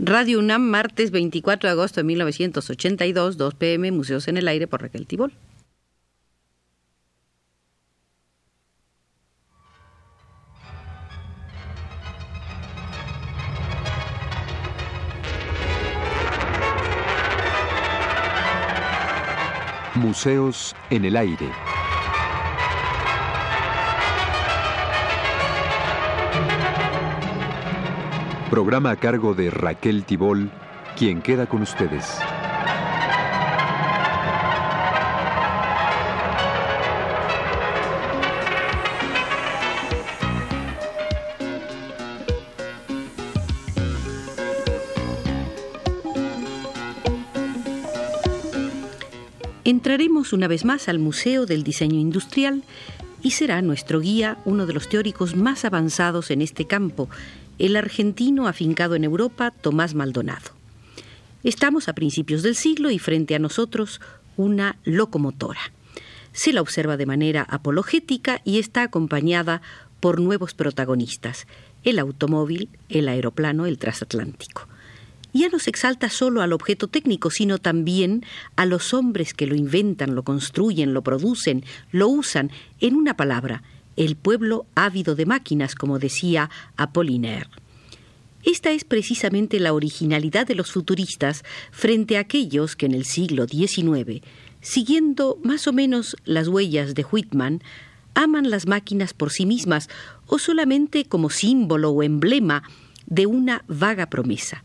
Radio UNAM, martes 24 de agosto de 1982, 2 pm, Museos en el Aire por Raquel Tibol. Museos en el Aire. Programa a cargo de Raquel Tibol, quien queda con ustedes. Entraremos una vez más al Museo del Diseño Industrial y será nuestro guía uno de los teóricos más avanzados en este campo, el argentino afincado en Europa Tomás Maldonado. Estamos a principios del siglo y frente a nosotros una locomotora. Se la observa de manera apologética y está acompañada por nuevos protagonistas, el automóvil, el aeroplano, el transatlántico. Ya no se exalta solo al objeto técnico, sino también a los hombres que lo inventan, lo construyen, lo producen, lo usan, en una palabra, el pueblo ávido de máquinas, como decía Apollinaire. Esta es precisamente la originalidad de los futuristas frente a aquellos que en el siglo XIX, siguiendo más o menos las huellas de Whitman, aman las máquinas por sí mismas o solamente como símbolo o emblema de una vaga promesa.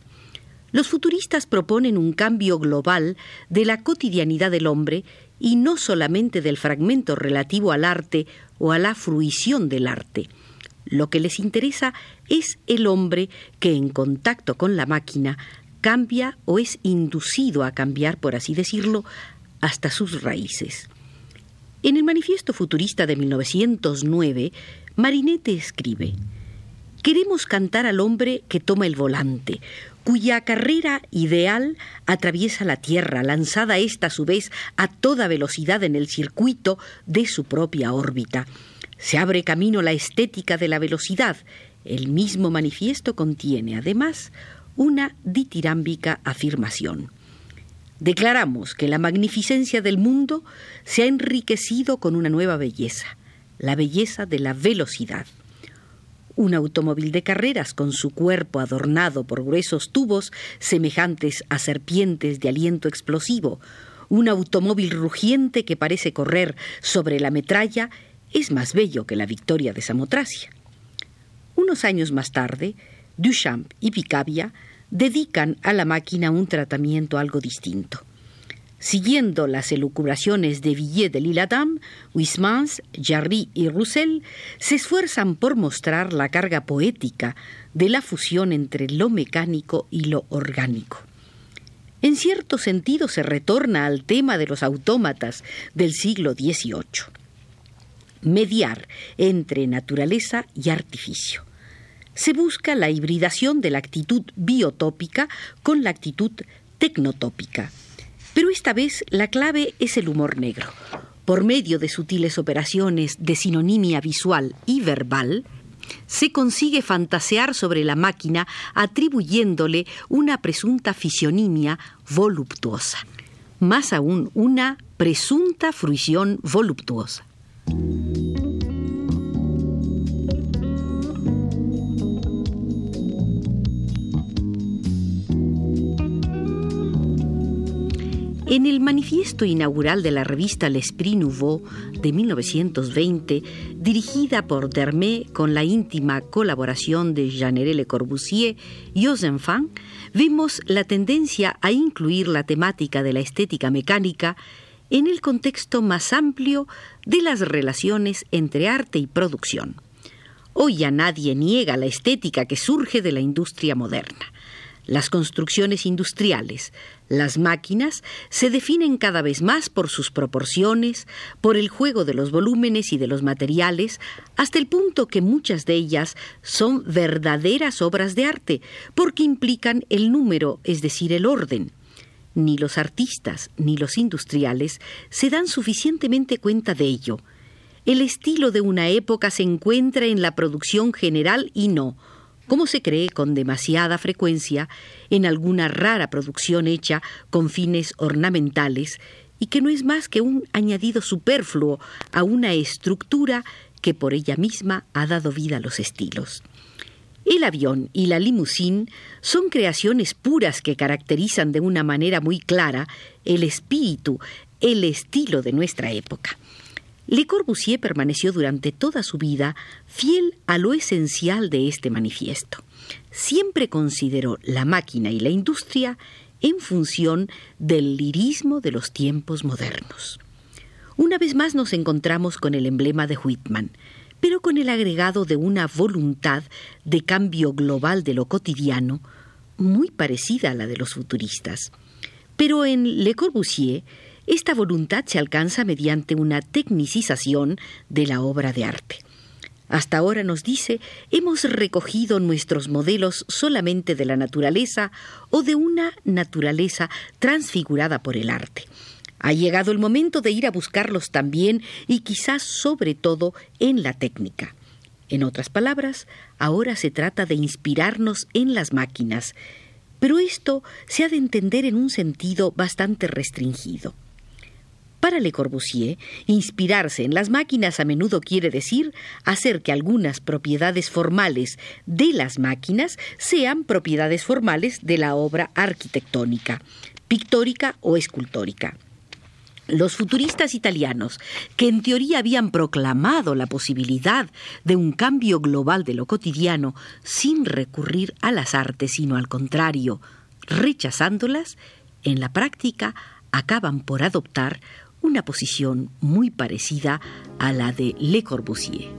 Los futuristas proponen un cambio global de la cotidianidad del hombre y no solamente del fragmento relativo al arte o a la fruición del arte. Lo que les interesa es el hombre que en contacto con la máquina cambia o es inducido a cambiar, por así decirlo, hasta sus raíces. En el Manifiesto Futurista de 1909, Marinette escribe, Queremos cantar al hombre que toma el volante, cuya carrera ideal atraviesa la Tierra, lanzada ésta a su vez a toda velocidad en el circuito de su propia órbita. Se abre camino la estética de la velocidad. El mismo manifiesto contiene, además, una ditirámbica afirmación. Declaramos que la magnificencia del mundo se ha enriquecido con una nueva belleza, la belleza de la velocidad. Un automóvil de carreras con su cuerpo adornado por gruesos tubos semejantes a serpientes de aliento explosivo, un automóvil rugiente que parece correr sobre la metralla, es más bello que la victoria de Samotracia. Unos años más tarde, Duchamp y Picabia dedican a la máquina un tratamiento algo distinto. Siguiendo las elucubraciones de Villiers de l'Isle-Adam, Huysmans, Jarry y Roussel se esfuerzan por mostrar la carga poética de la fusión entre lo mecánico y lo orgánico. En cierto sentido se retorna al tema de los autómatas del siglo XVIII. Mediar entre naturaleza y artificio. Se busca la hibridación de la actitud biotópica con la actitud tecnotópica pero esta vez la clave es el humor negro. Por medio de sutiles operaciones de sinonimia visual y verbal, se consigue fantasear sobre la máquina atribuyéndole una presunta fisionimia voluptuosa. Más aún, una presunta fruición voluptuosa. En el manifiesto inaugural de la revista L'Esprit Nouveau de 1920, dirigida por Dermé con la íntima colaboración de Jean-Héré Le Corbusier y Ozenfant, vemos la tendencia a incluir la temática de la estética mecánica en el contexto más amplio de las relaciones entre arte y producción. Hoy ya nadie niega la estética que surge de la industria moderna. Las construcciones industriales, las máquinas, se definen cada vez más por sus proporciones, por el juego de los volúmenes y de los materiales, hasta el punto que muchas de ellas son verdaderas obras de arte, porque implican el número, es decir, el orden. Ni los artistas ni los industriales se dan suficientemente cuenta de ello. El estilo de una época se encuentra en la producción general y no, como se cree con demasiada frecuencia en alguna rara producción hecha con fines ornamentales y que no es más que un añadido superfluo a una estructura que por ella misma ha dado vida a los estilos. El avión y la limusín son creaciones puras que caracterizan de una manera muy clara el espíritu, el estilo de nuestra época. Le Corbusier permaneció durante toda su vida fiel a lo esencial de este manifiesto. Siempre consideró la máquina y la industria en función del lirismo de los tiempos modernos. Una vez más nos encontramos con el emblema de Whitman, pero con el agregado de una voluntad de cambio global de lo cotidiano, muy parecida a la de los futuristas. Pero en Le Corbusier, esta voluntad se alcanza mediante una tecnicización de la obra de arte. Hasta ahora nos dice, hemos recogido nuestros modelos solamente de la naturaleza o de una naturaleza transfigurada por el arte. Ha llegado el momento de ir a buscarlos también y quizás sobre todo en la técnica. En otras palabras, ahora se trata de inspirarnos en las máquinas, pero esto se ha de entender en un sentido bastante restringido. Para Le Corbusier, inspirarse en las máquinas a menudo quiere decir hacer que algunas propiedades formales de las máquinas sean propiedades formales de la obra arquitectónica, pictórica o escultórica. Los futuristas italianos, que en teoría habían proclamado la posibilidad de un cambio global de lo cotidiano sin recurrir a las artes, sino al contrario, rechazándolas, en la práctica acaban por adoptar una posición muy parecida a la de Le Corbusier.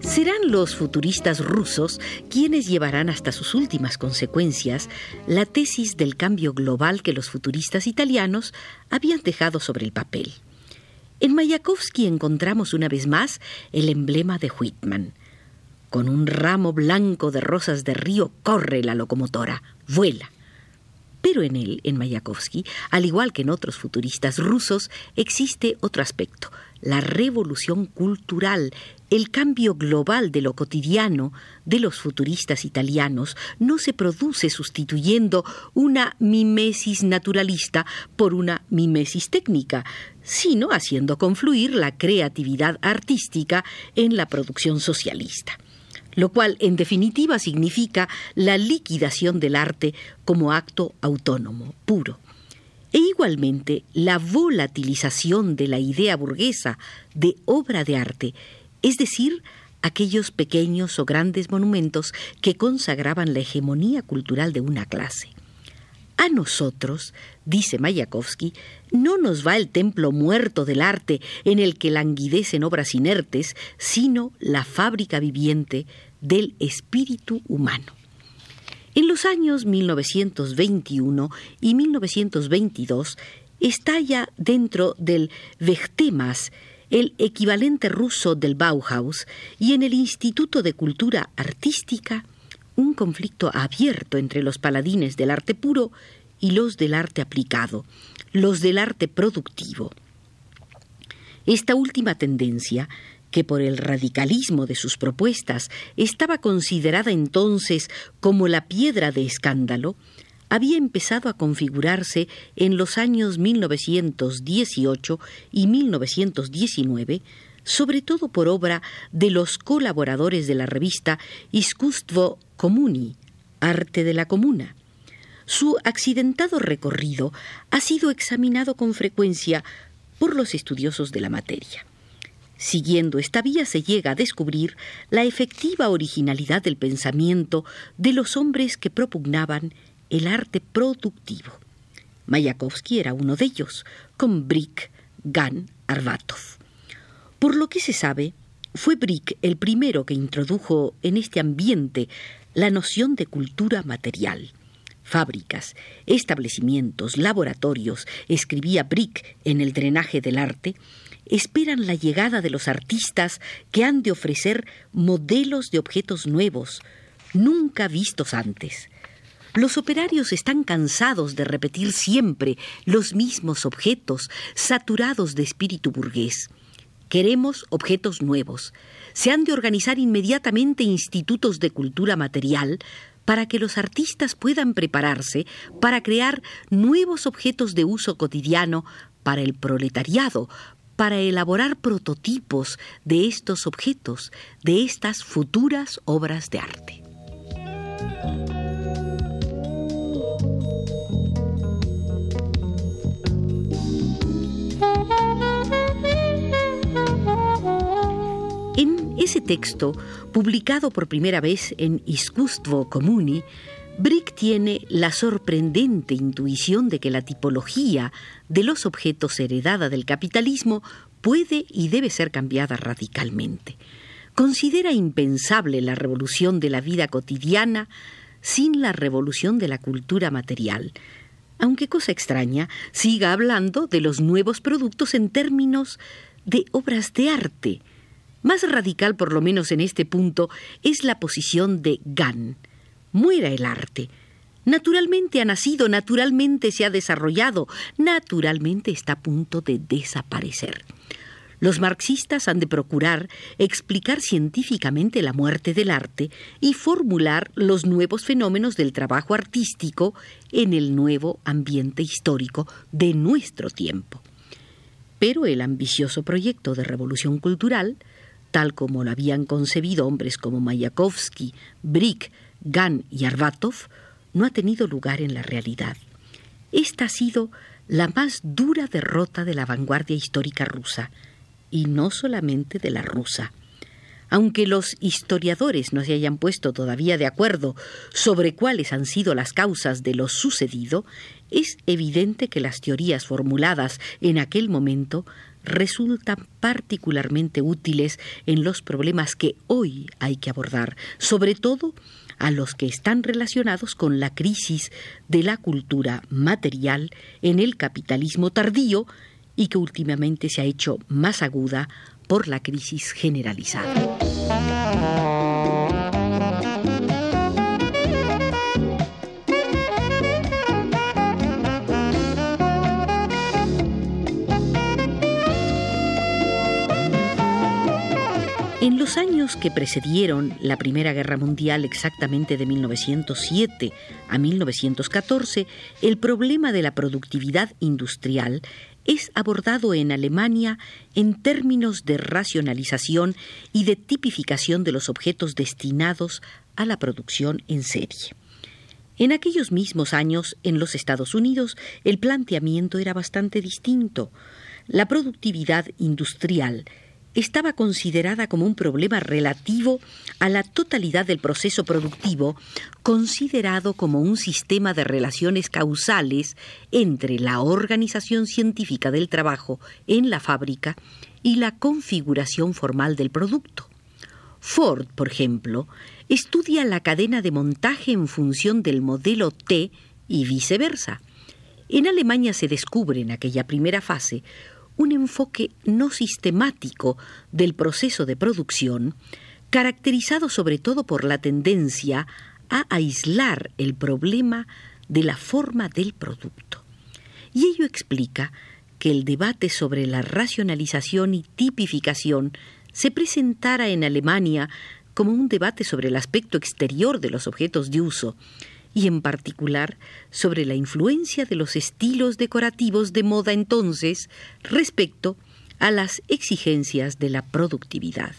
Serán los futuristas rusos quienes llevarán hasta sus últimas consecuencias la tesis del cambio global que los futuristas italianos habían dejado sobre el papel. En Mayakovsky encontramos una vez más el emblema de Whitman. Con un ramo blanco de rosas de río corre la locomotora, vuela. Pero en él, en Mayakovsky, al igual que en otros futuristas rusos, existe otro aspecto, la revolución cultural, el cambio global de lo cotidiano de los futuristas italianos no se produce sustituyendo una mimesis naturalista por una mimesis técnica, sino haciendo confluir la creatividad artística en la producción socialista. Lo cual en definitiva significa la liquidación del arte como acto autónomo, puro e igualmente la volatilización de la idea burguesa de obra de arte, es decir, aquellos pequeños o grandes monumentos que consagraban la hegemonía cultural de una clase. A nosotros, dice Mayakovsky, no nos va el templo muerto del arte en el que languidecen obras inertes, sino la fábrica viviente del espíritu humano. En los años 1921 y 1922 estalla dentro del Vechtemas, el equivalente ruso del Bauhaus, y en el Instituto de Cultura Artística, un conflicto abierto entre los paladines del arte puro y los del arte aplicado, los del arte productivo. Esta última tendencia que por el radicalismo de sus propuestas estaba considerada entonces como la piedra de escándalo, había empezado a configurarse en los años 1918 y 1919, sobre todo por obra de los colaboradores de la revista Iskustvo Comuni, Arte de la Comuna. Su accidentado recorrido ha sido examinado con frecuencia por los estudiosos de la materia. Siguiendo esta vía se llega a descubrir la efectiva originalidad del pensamiento de los hombres que propugnaban el arte productivo. Mayakovsky era uno de ellos, con Brick, Gan, Arbatov. Por lo que se sabe, fue Brick el primero que introdujo en este ambiente la noción de cultura material. Fábricas, establecimientos, laboratorios, escribía Brick en el drenaje del arte, esperan la llegada de los artistas que han de ofrecer modelos de objetos nuevos, nunca vistos antes. Los operarios están cansados de repetir siempre los mismos objetos, saturados de espíritu burgués. Queremos objetos nuevos. Se han de organizar inmediatamente institutos de cultura material para que los artistas puedan prepararse para crear nuevos objetos de uso cotidiano para el proletariado, para elaborar prototipos de estos objetos, de estas futuras obras de arte. ese texto, publicado por primera vez en Iskustvo Comuni, Brick tiene la sorprendente intuición de que la tipología de los objetos heredada del capitalismo puede y debe ser cambiada radicalmente. Considera impensable la revolución de la vida cotidiana sin la revolución de la cultura material, aunque cosa extraña, siga hablando de los nuevos productos en términos de obras de arte, más radical, por lo menos en este punto, es la posición de Gann. Muera el arte. Naturalmente ha nacido, naturalmente se ha desarrollado, naturalmente está a punto de desaparecer. Los marxistas han de procurar explicar científicamente la muerte del arte y formular los nuevos fenómenos del trabajo artístico en el nuevo ambiente histórico de nuestro tiempo. Pero el ambicioso proyecto de revolución cultural tal como lo habían concebido hombres como Mayakovsky, Brick, Gann y Arbatov, no ha tenido lugar en la realidad. Esta ha sido la más dura derrota de la vanguardia histórica rusa, y no solamente de la rusa. Aunque los historiadores no se hayan puesto todavía de acuerdo sobre cuáles han sido las causas de lo sucedido, es evidente que las teorías formuladas en aquel momento resultan particularmente útiles en los problemas que hoy hay que abordar, sobre todo a los que están relacionados con la crisis de la cultura material en el capitalismo tardío y que últimamente se ha hecho más aguda por la crisis generalizada. Los años que precedieron la Primera Guerra Mundial, exactamente de 1907 a 1914, el problema de la productividad industrial es abordado en Alemania en términos de racionalización y de tipificación de los objetos destinados a la producción en serie. En aquellos mismos años, en los Estados Unidos, el planteamiento era bastante distinto. La productividad industrial estaba considerada como un problema relativo a la totalidad del proceso productivo, considerado como un sistema de relaciones causales entre la organización científica del trabajo en la fábrica y la configuración formal del producto. Ford, por ejemplo, estudia la cadena de montaje en función del modelo T y viceversa. En Alemania se descubre en aquella primera fase un enfoque no sistemático del proceso de producción, caracterizado sobre todo por la tendencia a aislar el problema de la forma del producto. Y ello explica que el debate sobre la racionalización y tipificación se presentara en Alemania como un debate sobre el aspecto exterior de los objetos de uso, y en particular sobre la influencia de los estilos decorativos de moda entonces respecto a las exigencias de la productividad.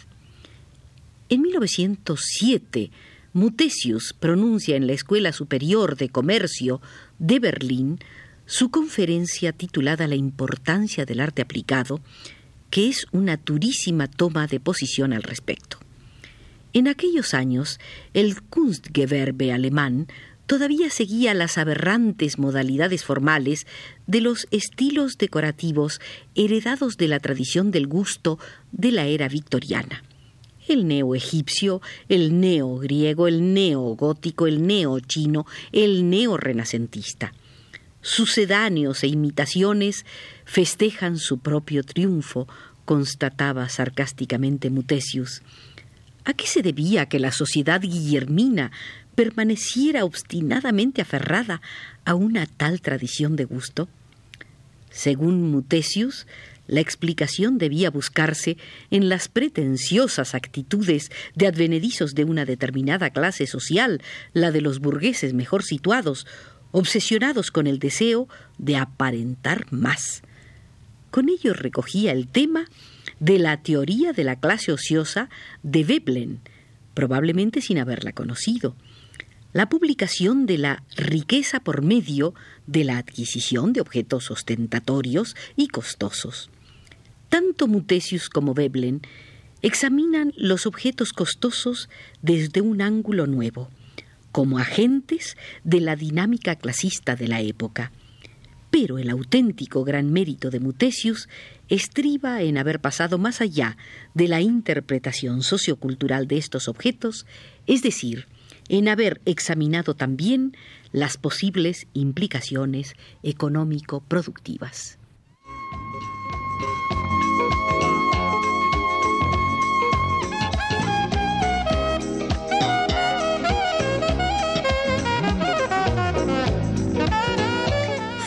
En 1907, Mutesius pronuncia en la Escuela Superior de Comercio de Berlín su conferencia titulada La importancia del arte aplicado, que es una durísima toma de posición al respecto. En aquellos años, el Kunstgewerbe alemán todavía seguía las aberrantes modalidades formales de los estilos decorativos heredados de la tradición del gusto de la era victoriana. El neo-egipcio, el neo-griego, el neo-gótico, el neo-chino, el neo-renacentista. Sucedáneos e imitaciones festejan su propio triunfo, constataba sarcásticamente Mutesius. ¿A qué se debía que la sociedad guillermina permaneciera obstinadamente aferrada a una tal tradición de gusto? Según Mutesius, la explicación debía buscarse en las pretenciosas actitudes de advenedizos de una determinada clase social, la de los burgueses mejor situados, obsesionados con el deseo de aparentar más. Con ello recogía el tema de la teoría de la clase ociosa de Veblen, probablemente sin haberla conocido. La publicación de la riqueza por medio de la adquisición de objetos ostentatorios y costosos. Tanto Mutesius como Veblen examinan los objetos costosos desde un ángulo nuevo, como agentes de la dinámica clasista de la época. Pero el auténtico gran mérito de Mutesius estriba en haber pasado más allá de la interpretación sociocultural de estos objetos, es decir, en haber examinado también las posibles implicaciones económico-productivas.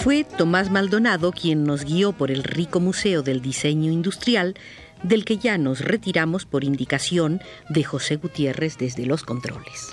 Fue Tomás Maldonado quien nos guió por el rico museo del diseño industrial, del que ya nos retiramos por indicación de José Gutiérrez desde los controles.